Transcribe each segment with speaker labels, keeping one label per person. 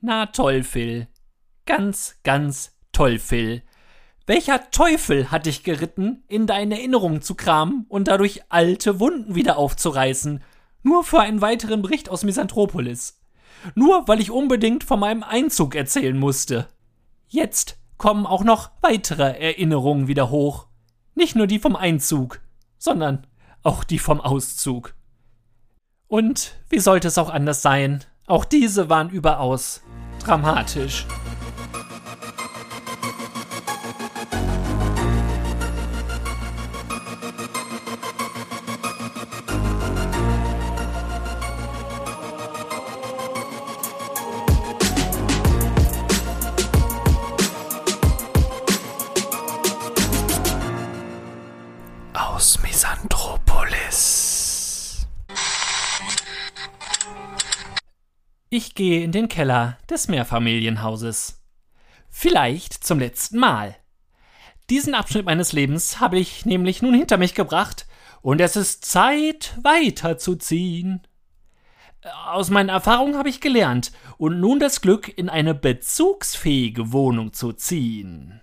Speaker 1: Na toll, Phil. Ganz, ganz toll, Phil. Welcher Teufel hat dich geritten, in deine Erinnerungen zu kramen und dadurch alte Wunden wieder aufzureißen? Nur für einen weiteren Bericht aus Misanthropolis. Nur weil ich unbedingt von meinem Einzug erzählen musste. Jetzt kommen auch noch weitere Erinnerungen wieder hoch. Nicht nur die vom Einzug, sondern auch die vom Auszug. Und wie sollte es auch anders sein? Auch diese waren überaus dramatisch. Ich gehe in den Keller des Mehrfamilienhauses. Vielleicht zum letzten Mal. Diesen Abschnitt meines Lebens habe ich nämlich nun hinter mich gebracht, und es ist Zeit, weiterzuziehen. Aus meinen Erfahrungen habe ich gelernt und nun das Glück, in eine bezugsfähige Wohnung zu ziehen.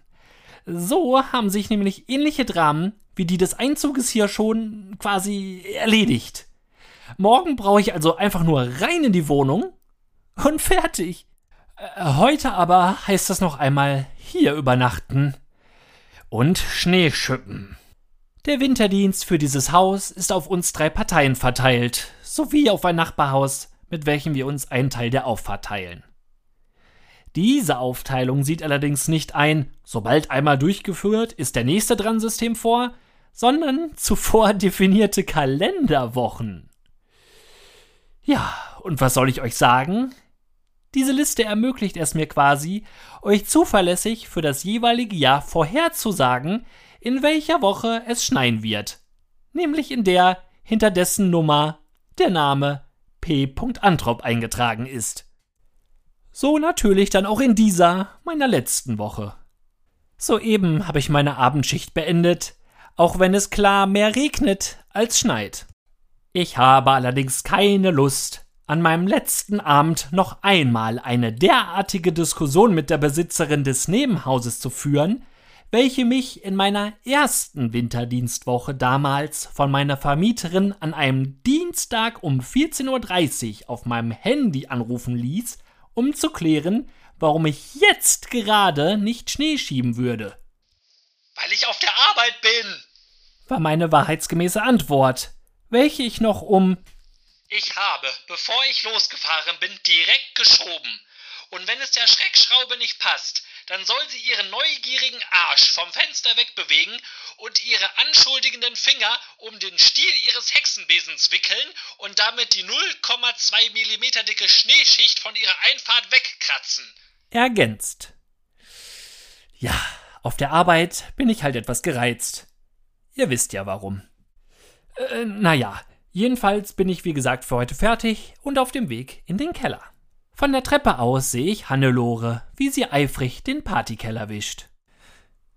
Speaker 1: So haben sich nämlich ähnliche Dramen wie die des Einzuges hier schon quasi erledigt. Morgen brauche ich also einfach nur rein in die Wohnung und fertig. Äh, heute aber heißt es noch einmal hier übernachten und Schnee schippen. Der Winterdienst für dieses Haus ist auf uns drei Parteien verteilt, sowie auf ein Nachbarhaus, mit welchem wir uns einen Teil der Auffahrt teilen. Diese Aufteilung sieht allerdings nicht ein, sobald einmal durchgeführt, ist der nächste dran System vor, sondern zuvor definierte Kalenderwochen. Ja, und was soll ich euch sagen? Diese Liste ermöglicht es mir quasi, euch zuverlässig für das jeweilige Jahr vorherzusagen, in welcher Woche es schneien wird. Nämlich in der, hinter dessen Nummer der Name P. Antrop eingetragen ist. So natürlich dann auch in dieser, meiner letzten Woche. Soeben habe ich meine Abendschicht beendet, auch wenn es klar mehr regnet als schneit. Ich habe allerdings keine Lust, an meinem letzten Abend noch einmal eine derartige Diskussion mit der Besitzerin des Nebenhauses zu führen, welche mich in meiner ersten Winterdienstwoche damals von meiner Vermieterin an einem Dienstag um 14.30 Uhr auf meinem Handy anrufen ließ, um zu klären, warum ich jetzt gerade nicht Schnee schieben würde.
Speaker 2: Weil ich auf der Arbeit bin,
Speaker 1: war meine wahrheitsgemäße Antwort, welche ich noch um
Speaker 2: Ich habe, bevor ich losgefahren bin, direkt geschoben. Und wenn es der Schreckschraube nicht passt, dann soll sie ihren neugierigen Arsch vom Fenster wegbewegen und ihre anschuldigenden Finger um den Stiel ihres Hexenbesens wickeln und damit die 0,2 Millimeter dicke Schneeschicht von ihrer Einfahrt wegkratzen.
Speaker 1: Ergänzt. Ja, auf der Arbeit bin ich halt etwas gereizt. Ihr wisst ja warum. Äh, naja, jedenfalls bin ich wie gesagt für heute fertig und auf dem Weg in den Keller. Von der Treppe aus sehe ich Hannelore, wie sie eifrig den Partykeller wischt.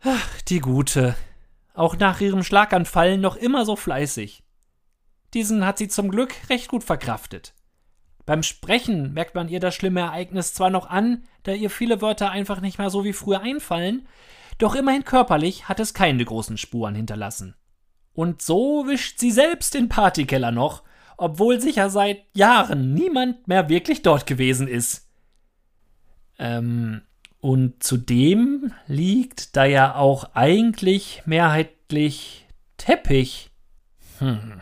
Speaker 1: Ach, die Gute. Auch nach ihrem Schlaganfall noch immer so fleißig. Diesen hat sie zum Glück recht gut verkraftet. Beim Sprechen merkt man ihr das schlimme Ereignis zwar noch an, da ihr viele Wörter einfach nicht mehr so wie früher einfallen, doch immerhin körperlich hat es keine großen Spuren hinterlassen. Und so wischt sie selbst den Partykeller noch, obwohl sicher seit Jahren niemand mehr wirklich dort gewesen ist. Ähm, und zudem liegt da ja auch eigentlich mehrheitlich Teppich. Hm.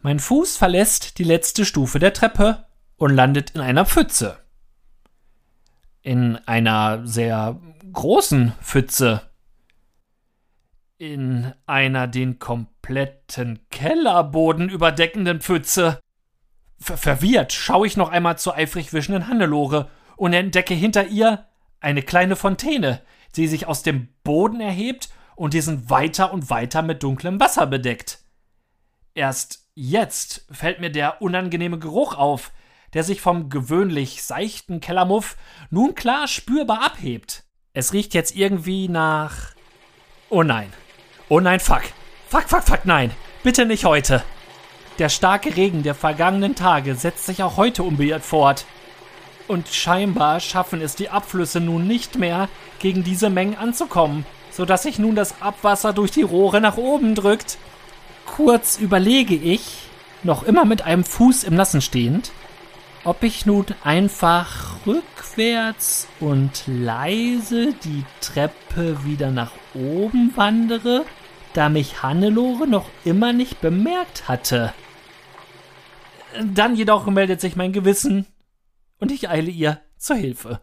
Speaker 1: Mein Fuß verlässt die letzte Stufe der Treppe und landet in einer Pfütze. In einer sehr großen Pfütze. In einer den kompletten Kellerboden überdeckenden Pfütze. Ver verwirrt schaue ich noch einmal zur eifrig wischenden Hannelore und entdecke hinter ihr eine kleine Fontäne, die sich aus dem Boden erhebt und diesen weiter und weiter mit dunklem Wasser bedeckt. Erst jetzt fällt mir der unangenehme Geruch auf, der sich vom gewöhnlich seichten Kellermuff nun klar spürbar abhebt. Es riecht jetzt irgendwie nach. Oh nein. Oh nein, fuck. Fuck, fuck, fuck, nein. Bitte nicht heute. Der starke Regen der vergangenen Tage setzt sich auch heute unbeirrt fort. Und scheinbar schaffen es die Abflüsse nun nicht mehr, gegen diese Mengen anzukommen, so dass sich nun das Abwasser durch die Rohre nach oben drückt. Kurz überlege ich, noch immer mit einem Fuß im Nassen stehend, ob ich nun einfach rückwärts und leise die Treppe wieder nach oben wandere, da mich Hannelore noch immer nicht bemerkt hatte. Dann jedoch meldet sich mein Gewissen und ich eile ihr zur Hilfe.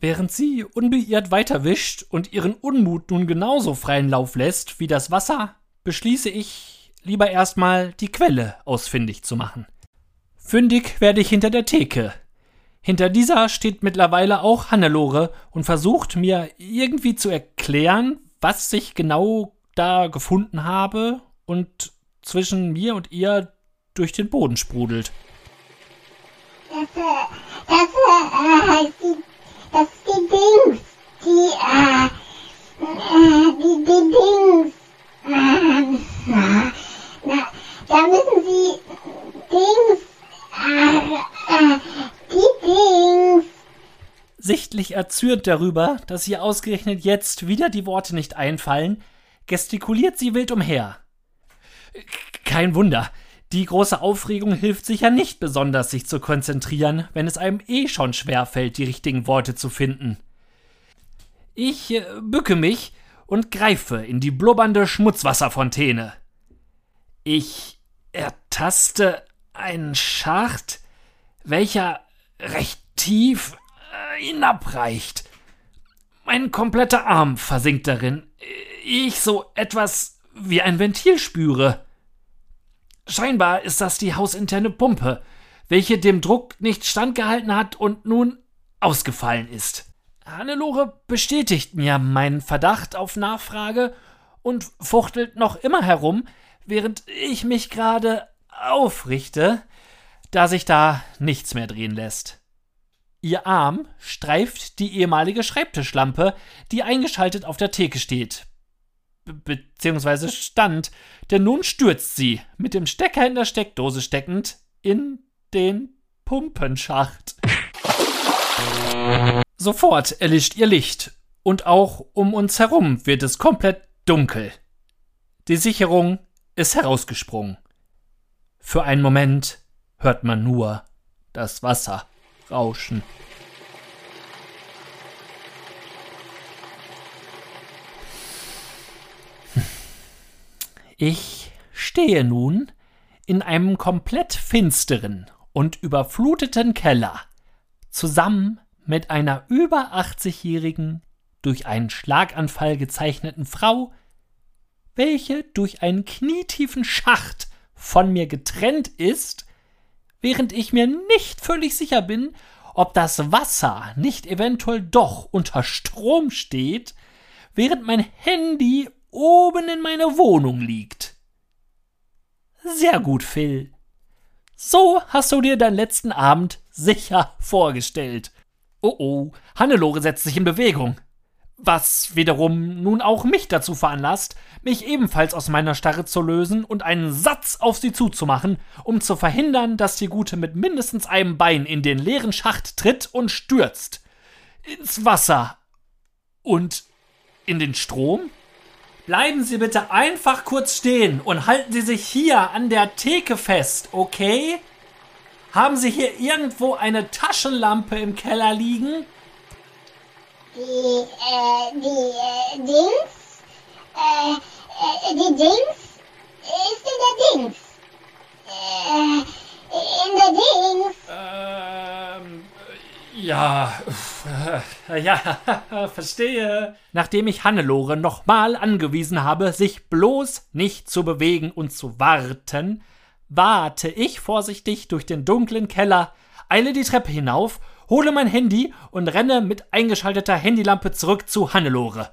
Speaker 1: Während sie unbeirrt weiterwischt und ihren Unmut nun genauso freien Lauf lässt wie das Wasser, beschließe ich, lieber erstmal die Quelle ausfindig zu machen. Fündig werde ich hinter der Theke. Hinter dieser steht mittlerweile auch Hannelore und versucht mir irgendwie zu erklären, was ich genau da gefunden habe und zwischen mir und ihr durch den Boden sprudelt.
Speaker 3: Das, das, äh, die, das die Dings. Die, äh, die, die Dings. Na, na, da müssen Sie Dings. Äh, die Dings.
Speaker 1: Sichtlich erzürnt darüber, dass ihr ausgerechnet jetzt wieder die Worte nicht einfallen, gestikuliert sie wild umher. Kein Wunder, die große Aufregung hilft sicher nicht besonders, sich zu konzentrieren, wenn es einem eh schon schwer fällt, die richtigen Worte zu finden. Ich äh, bücke mich und greife in die blubbernde Schmutzwasserfontäne. Ich ertaste einen Schacht, welcher recht tief äh, hinabreicht. Mein kompletter Arm versinkt darin. Ich so etwas wie ein Ventil spüre. Scheinbar ist das die hausinterne Pumpe, welche dem Druck nicht standgehalten hat und nun ausgefallen ist. Hannelore bestätigt mir meinen Verdacht auf Nachfrage und fuchtelt noch immer herum, während ich mich gerade aufrichte, da sich da nichts mehr drehen lässt. Ihr Arm streift die ehemalige Schreibtischlampe, die eingeschaltet auf der Theke steht, beziehungsweise stand, denn nun stürzt sie, mit dem Stecker in der Steckdose steckend, in den Pumpenschacht. Sofort erlischt ihr Licht, und auch um uns herum wird es komplett dunkel. Die Sicherung ist herausgesprungen. Für einen Moment hört man nur das Wasser rauschen. Ich stehe nun in einem komplett finsteren und überfluteten Keller, zusammen mit einer über 80-jährigen, durch einen Schlaganfall gezeichneten Frau, welche durch einen knietiefen Schacht von mir getrennt ist, während ich mir nicht völlig sicher bin, ob das Wasser nicht eventuell doch unter Strom steht, während mein Handy oben in meiner Wohnung liegt. Sehr gut, Phil. So hast du dir deinen letzten Abend sicher vorgestellt. Oh oh, Hannelore setzt sich in Bewegung. Was wiederum nun auch mich dazu veranlasst, mich ebenfalls aus meiner Starre zu lösen und einen Satz auf sie zuzumachen, um zu verhindern, dass die Gute mit mindestens einem Bein in den leeren Schacht tritt und stürzt. Ins Wasser. Und in den Strom? Bleiben Sie bitte einfach kurz stehen und halten Sie sich hier an der Theke fest, okay? Haben Sie hier irgendwo eine Taschenlampe im Keller liegen?
Speaker 3: Die, äh, die, äh, Dings, äh, äh, die Dings ist in der Dings. Äh, in der Dings.
Speaker 1: Ähm, ja, ja, verstehe. Nachdem ich Hannelore nochmal angewiesen habe, sich bloß nicht zu bewegen und zu warten, warte ich vorsichtig durch den dunklen Keller, eile die Treppe hinauf, hole mein Handy und renne mit eingeschalteter Handylampe zurück zu Hannelore.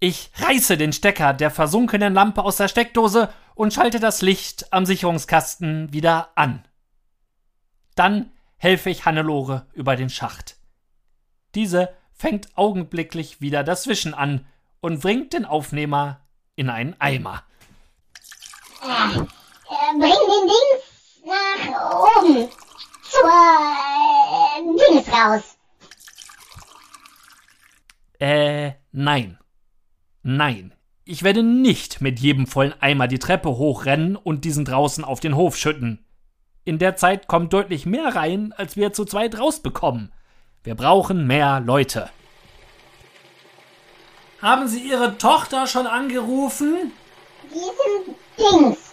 Speaker 1: Ich reiße den Stecker der versunkenen Lampe aus der Steckdose und schalte das Licht am Sicherungskasten wieder an. Dann helfe ich Hannelore über den Schacht. Diese fängt augenblicklich wieder dazwischen an und bringt den Aufnehmer in einen Eimer.
Speaker 3: Äh, bring den Dings nach oben. Zur äh, Dings raus.
Speaker 1: Äh, nein. Nein. Ich werde nicht mit jedem vollen Eimer die Treppe hochrennen und diesen draußen auf den Hof schütten. In der Zeit kommt deutlich mehr rein, als wir zu zweit rausbekommen. Wir brauchen mehr Leute. Haben Sie Ihre Tochter schon angerufen?
Speaker 3: Diesen Dings.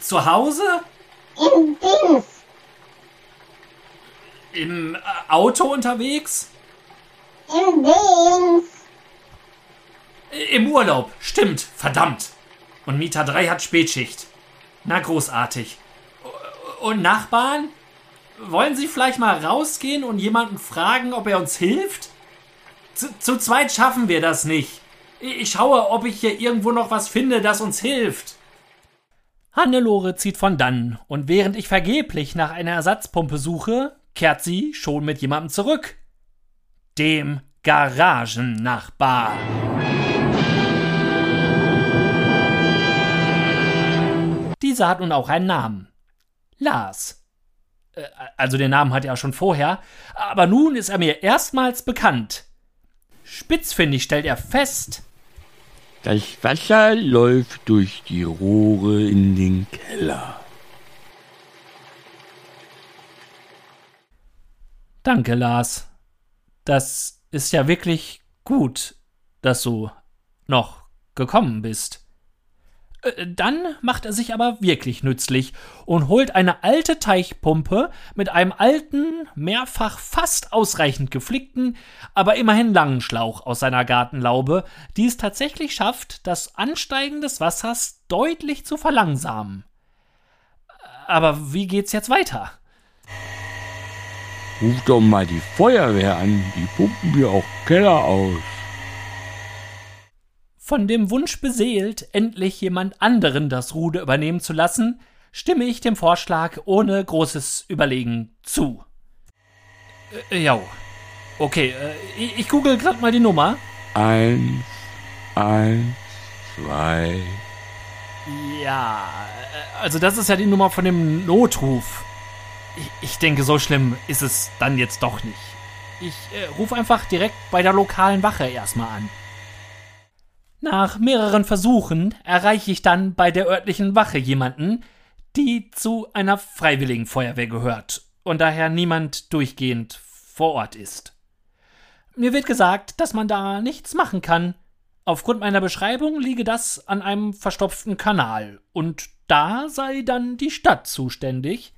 Speaker 1: Zu Hause?
Speaker 3: Im Dings.
Speaker 1: Im äh, Auto unterwegs?
Speaker 3: Im Dings.
Speaker 1: Im Urlaub, stimmt, verdammt. Und Mieter 3 hat Spätschicht. Na, großartig. Und Nachbarn? Wollen Sie vielleicht mal rausgehen und jemanden fragen, ob er uns hilft? Zu, zu zweit schaffen wir das nicht. Ich schaue, ob ich hier irgendwo noch was finde, das uns hilft. Hannelore zieht von dann, und während ich vergeblich nach einer Ersatzpumpe suche, kehrt sie schon mit jemandem zurück. Dem Garagennachbar. Dieser hat nun auch einen Namen. Lars. Äh, Also den Namen hat er schon vorher, aber nun ist er mir erstmals bekannt. Spitzfindig stellt er fest,
Speaker 4: Das Wasser läuft durch die Rohre in den Keller.
Speaker 1: Danke, Lars. Das ist ja wirklich gut, dass du noch gekommen bist. Äh, Dann macht er sich aber wirklich nützlich und holt eine alte Teichpumpe mit einem alten, mehrfach fast ausreichend geflickten, aber immerhin langen Schlauch aus seiner Gartenlaube, die es tatsächlich schafft, das Ansteigen des Wassers deutlich zu verlangsamen. Aber wie geht's jetzt weiter?
Speaker 4: Ruf doch mal die Feuerwehr an, die pumpen mir auch Keller aus.
Speaker 1: Von dem Wunsch beseelt, endlich jemand anderen das Ruder übernehmen zu lassen, stimme ich dem Vorschlag ohne großes Überlegen zu. Äh, ja. Okay, äh, ich, ich google grad mal die Nummer.
Speaker 4: Eins, eins, zwei.
Speaker 1: Ja, äh, also das ist ja die Nummer von dem Notruf. Ich, ich denke, so schlimm ist es dann jetzt doch nicht. Ich äh, rufe einfach direkt bei der lokalen Wache erstmal an. Nach mehreren Versuchen erreiche ich dann bei der örtlichen Wache jemanden, die zu einer freiwilligen Feuerwehr gehört und daher niemand durchgehend vor Ort ist. Mir wird gesagt, dass man da nichts machen kann. Aufgrund meiner Beschreibung liege das an einem verstopften Kanal und da sei dann die Stadt zuständig.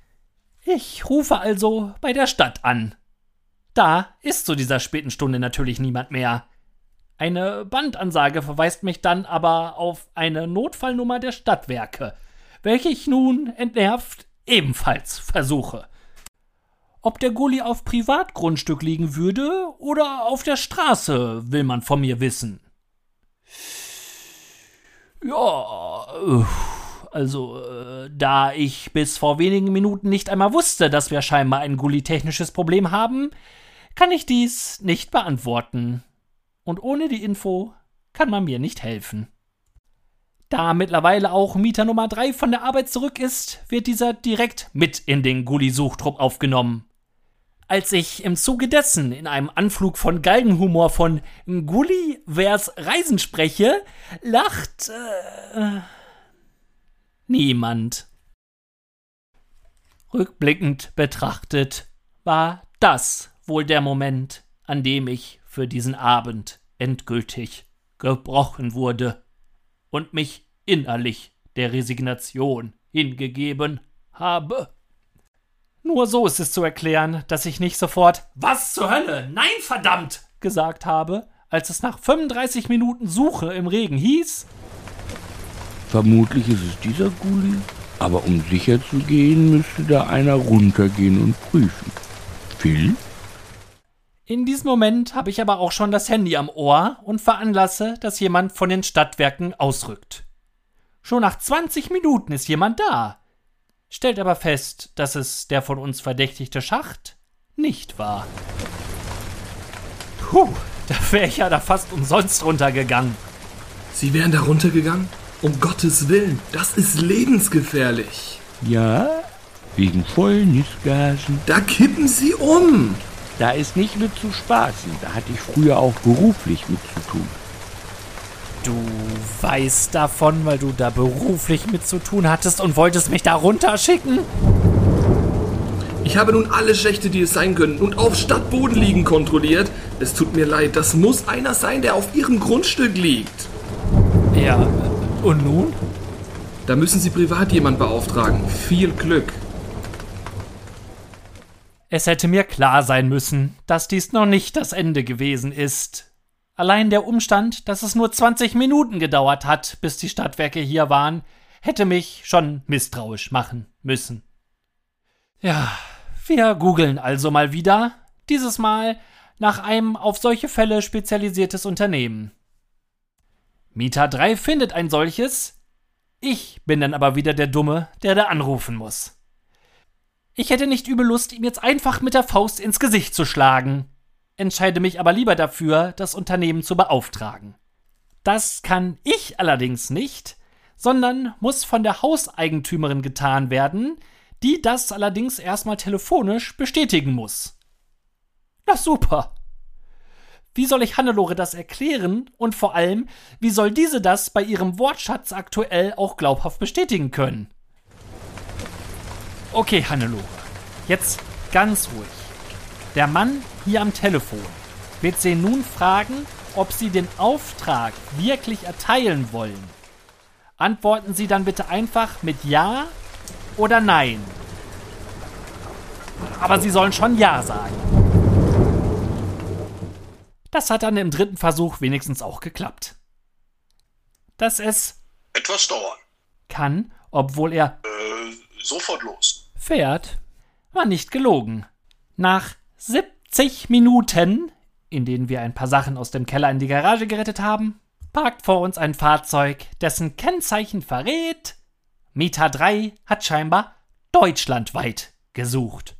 Speaker 1: Ich rufe also bei der Stadt an. Da ist zu dieser späten Stunde natürlich niemand mehr. Eine Bandansage verweist mich dann aber auf eine Notfallnummer der Stadtwerke, welche ich nun entnervt ebenfalls versuche. Ob der Gully auf Privatgrundstück liegen würde oder auf der Straße, will man von mir wissen. Ja, also, äh, da ich bis vor wenigen Minuten nicht einmal wusste, dass wir scheinbar ein Gully-technisches Problem haben, kann ich dies nicht beantworten. Und ohne die Info kann man mir nicht helfen. Da mittlerweile auch Mieter Nummer 3 von der Arbeit zurück ist, wird dieser direkt mit in den Gully-Suchtrupp aufgenommen. Als ich im Zuge dessen in einem Anflug von Galgenhumor von Gully vers Reisen spreche, lacht äh, niemand. Rückblickend betrachtet war das wohl der Moment, an dem ich für diesen Abend endgültig gebrochen wurde und mich innerlich der Resignation hingegeben habe. Nur so ist es zu erklären, dass ich nicht sofort Was zur Hölle? Nein, verdammt! gesagt habe, als es nach 35 Minuten Suche im Regen hieß,
Speaker 4: Vermutlich ist es dieser Gully. Aber um sicher zu gehen, müsste da einer runtergehen und prüfen. Phil?
Speaker 1: In diesem Moment habe ich aber auch schon das Handy am Ohr und veranlasse, dass jemand von den Stadtwerken ausrückt. Schon nach 20 Minuten ist jemand da, stellt aber fest, dass es der von uns verdächtigte Schacht nicht war. Puh, da wäre ich ja da fast umsonst runtergegangen.
Speaker 5: Sie wären da runtergegangen? Um Gottes Willen, das ist lebensgefährlich.
Speaker 4: Ja, wegen Fäulnisgasen.
Speaker 5: Da kippen Sie um.
Speaker 4: Da ist nicht mit zu spaßen. Da hatte ich früher auch beruflich mit zu tun.
Speaker 1: Du weißt davon, weil du da beruflich mit zu tun hattest und wolltest mich da runterschicken?
Speaker 5: Ich habe nun alle Schächte, die es sein können, und auf Stadtboden liegen kontrolliert. Es tut mir leid, das muss einer sein, der auf Ihrem Grundstück liegt.
Speaker 1: Ja, und nun?
Speaker 5: Da müssen Sie privat jemand beauftragen. Viel Glück.
Speaker 1: Es hätte mir klar sein müssen, dass dies noch nicht das Ende gewesen ist. Allein der Umstand, dass es nur 20 Minuten gedauert hat, bis die Stadtwerke hier waren, hätte mich schon misstrauisch machen müssen. Ja, wir googeln also mal wieder, dieses Mal nach einem auf solche Fälle spezialisiertes Unternehmen. Mieter 3 findet ein solches. Ich bin dann aber wieder der Dumme, der da anrufen muss. Ich hätte nicht übel Lust, ihm jetzt einfach mit der Faust ins Gesicht zu schlagen, entscheide mich aber lieber dafür, das Unternehmen zu beauftragen. Das kann ich allerdings nicht, sondern muss von der Hauseigentümerin getan werden, die das allerdings erstmal telefonisch bestätigen muss. Na super. Wie soll ich Hannelore das erklären und vor allem, wie soll diese das bei ihrem Wortschatz aktuell auch glaubhaft bestätigen können? Okay, Hannelore, jetzt ganz ruhig. Der Mann hier am Telefon wird Sie nun fragen, ob Sie den Auftrag wirklich erteilen wollen. Antworten Sie dann bitte einfach mit Ja oder Nein. Aber Sie sollen schon Ja sagen. Das hat dann im dritten Versuch wenigstens auch geklappt. Dass es
Speaker 6: Etwas dauern.
Speaker 1: kann, obwohl er
Speaker 6: Äh, sofort los.
Speaker 1: Fährt, war nicht gelogen. Nach 70 Minuten, in denen wir ein paar Sachen aus dem Keller in die Garage gerettet haben, parkt vor uns ein Fahrzeug, dessen Kennzeichen verrät, Mieter 3 hat scheinbar deutschlandweit gesucht.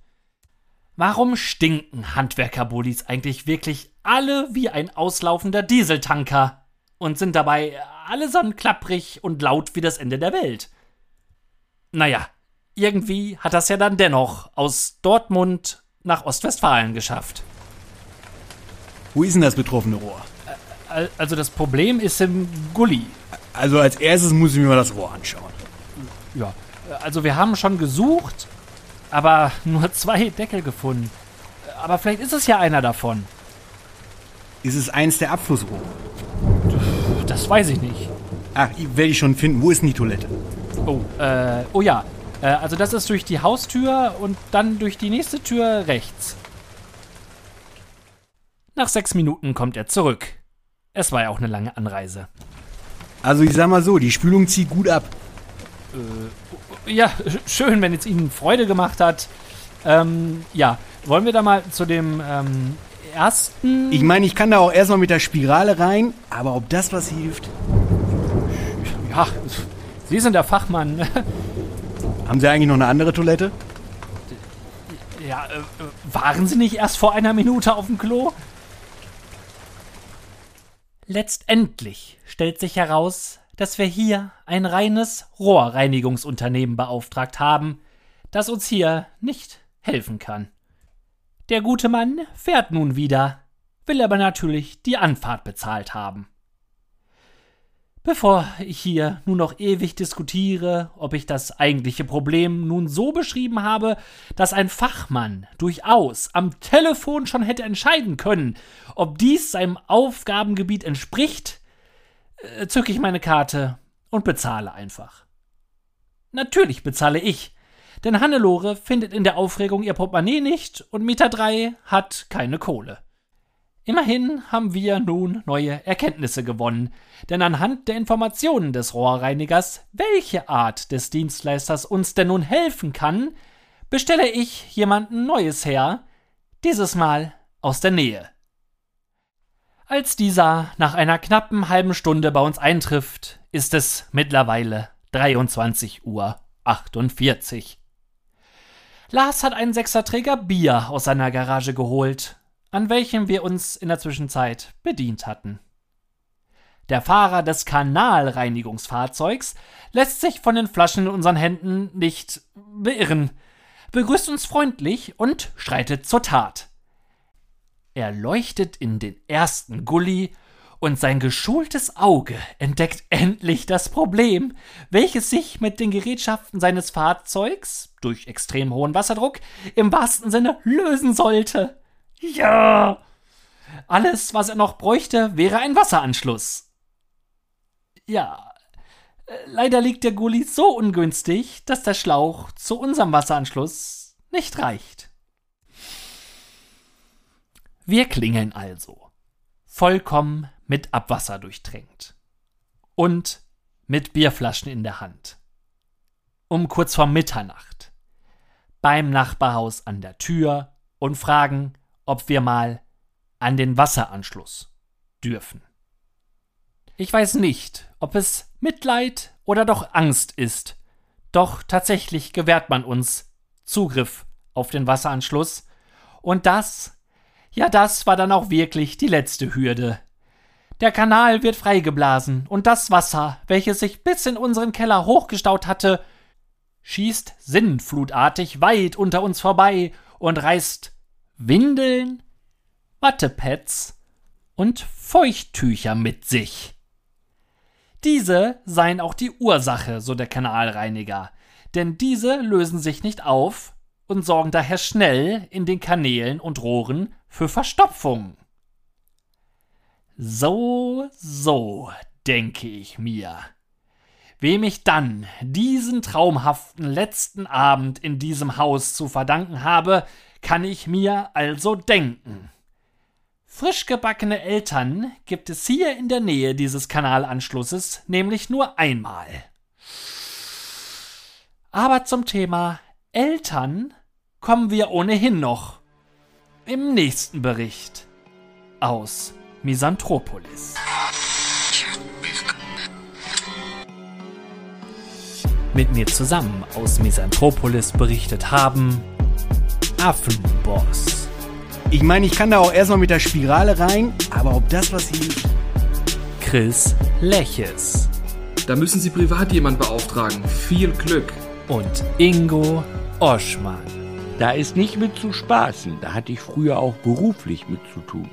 Speaker 1: Warum stinken Handwerkerbullis eigentlich wirklich alle wie ein auslaufender Dieseltanker und sind dabei allesamt klapprig und laut wie das Ende der Welt? Naja, irgendwie hat das ja dann dennoch aus Dortmund nach Ostwestfalen geschafft.
Speaker 7: Wo ist denn das betroffene Rohr?
Speaker 1: Al- Also das Problem ist im Gully.
Speaker 7: Also als erstes muss ich mir mal das Rohr anschauen.
Speaker 1: Ja, also wir haben schon gesucht, aber nur zwei Deckel gefunden. Aber vielleicht ist es ja einer davon.
Speaker 7: Ist es eins der Abflussrohre?
Speaker 1: Das weiß ich nicht.
Speaker 7: Ach, werde ich schon finden. Wo ist denn die Toilette?
Speaker 1: Oh, äh, oh ja. Äh, also das ist durch die Haustür und dann durch die nächste Tür rechts. Nach sechs Minuten kommt er zurück. Es war ja auch eine lange Anreise.
Speaker 7: Also ich sag mal so, die Spülung zieht gut ab.
Speaker 1: Ja, sch- schön, wenn es Ihnen Freude gemacht hat. Ähm, ja, wollen wir da mal zu dem ähm, ersten.
Speaker 7: Ich meine, ich kann da auch erstmal mit der Spirale rein, aber ob das was hilft?
Speaker 1: ja, Sie sind der Fachmann.
Speaker 7: Haben Sie eigentlich noch eine andere Toilette?
Speaker 1: ja, äh, waren Sie nicht erst vor einer Minute auf dem Klo? Letztendlich stellt sich heraus, dass wir hier ein reines Rohrreinigungsunternehmen beauftragt haben, das uns hier nicht helfen kann. Der gute Mann fährt nun wieder, will aber natürlich die Anfahrt bezahlt haben. Bevor ich hier nun noch ewig diskutiere, ob ich das eigentliche Problem nun so beschrieben habe, dass ein Fachmann durchaus am Telefon schon hätte entscheiden können, ob dies seinem Aufgabengebiet entspricht, äh, zücke ich meine Karte und bezahle einfach. Natürlich bezahle ich, denn Hannelore findet in der Aufregung ihr Portemonnaie nicht und Mieter 3 hat keine Kohle. Immerhin haben wir nun neue Erkenntnisse gewonnen, denn anhand der Informationen des Rohrreinigers, welche Art des Dienstleisters uns denn nun helfen kann, bestelle ich jemanden Neues her, dieses Mal aus der Nähe. Als dieser nach einer knappen halben Stunde bei uns eintrifft, ist es mittlerweile 23 Uhr 48. Lars hat einen Sechserträger Bier aus seiner Garage geholt, an welchem wir uns in der Zwischenzeit bedient hatten. Der Fahrer des Kanalreinigungsfahrzeugs lässt sich von den Flaschen in unseren Händen nicht beirren, begrüßt uns freundlich und schreitet zur Tat. Er leuchtet in den ersten Gully und sein geschultes Auge entdeckt endlich das Problem, welches sich mit den Gerätschaften seines Fahrzeugs durch extrem hohen Wasserdruck im wahrsten Sinne lösen sollte. Ja! Alles, was er noch bräuchte, wäre ein Wasseranschluss. Ja, äh, leider liegt der Gully so ungünstig, dass der Schlauch zu unserem Wasseranschluss nicht reicht. Wir klingeln also. Vollkommen mit Abwasser durchtränkt. Und mit Bierflaschen in der Hand. Um kurz vor Mitternacht. Beim Nachbarhaus an der Tür und fragen, ob wir mal an den Wasseranschluss dürfen. Ich weiß nicht, ob es Mitleid oder doch Angst ist, doch tatsächlich gewährt man uns Zugriff auf den Wasseranschluss, und das, ja das war dann auch wirklich die letzte Hürde, der Kanal wird freigeblasen und das Wasser, welches sich bis in unseren Keller hochgestaut hatte, schießt sinnflutartig weit unter uns vorbei und reißt Windeln, Wattepads und Feuchttücher mit sich. Diese seien auch die Ursache, so der Kanalreiniger, denn diese lösen sich nicht auf und sorgen daher schnell in den Kanälen und Rohren für Verstopfung. So, so, denke ich mir. Wem ich dann diesen traumhaften letzten Abend in diesem Haus zu verdanken habe, kann ich mir also denken. Frisch gebackene Eltern gibt es hier in der Nähe dieses Kanalanschlusses nämlich nur einmal. Aber zum Thema Eltern kommen wir ohnehin noch im nächsten Bericht aus Misanthropolis. Mit mir zusammen aus Misanthropolis berichtet haben Affenboss.
Speaker 7: Ich meine, ich kann da auch erstmal mit der Spirale rein, aber ob das was hilft?
Speaker 1: Chris Leches.
Speaker 5: Da müssen Sie privat jemand beauftragen. Viel Glück.
Speaker 1: Und Ingo Oschmann.
Speaker 4: Da ist nicht mit zu spaßen. Da hatte ich früher auch beruflich mit zu tun.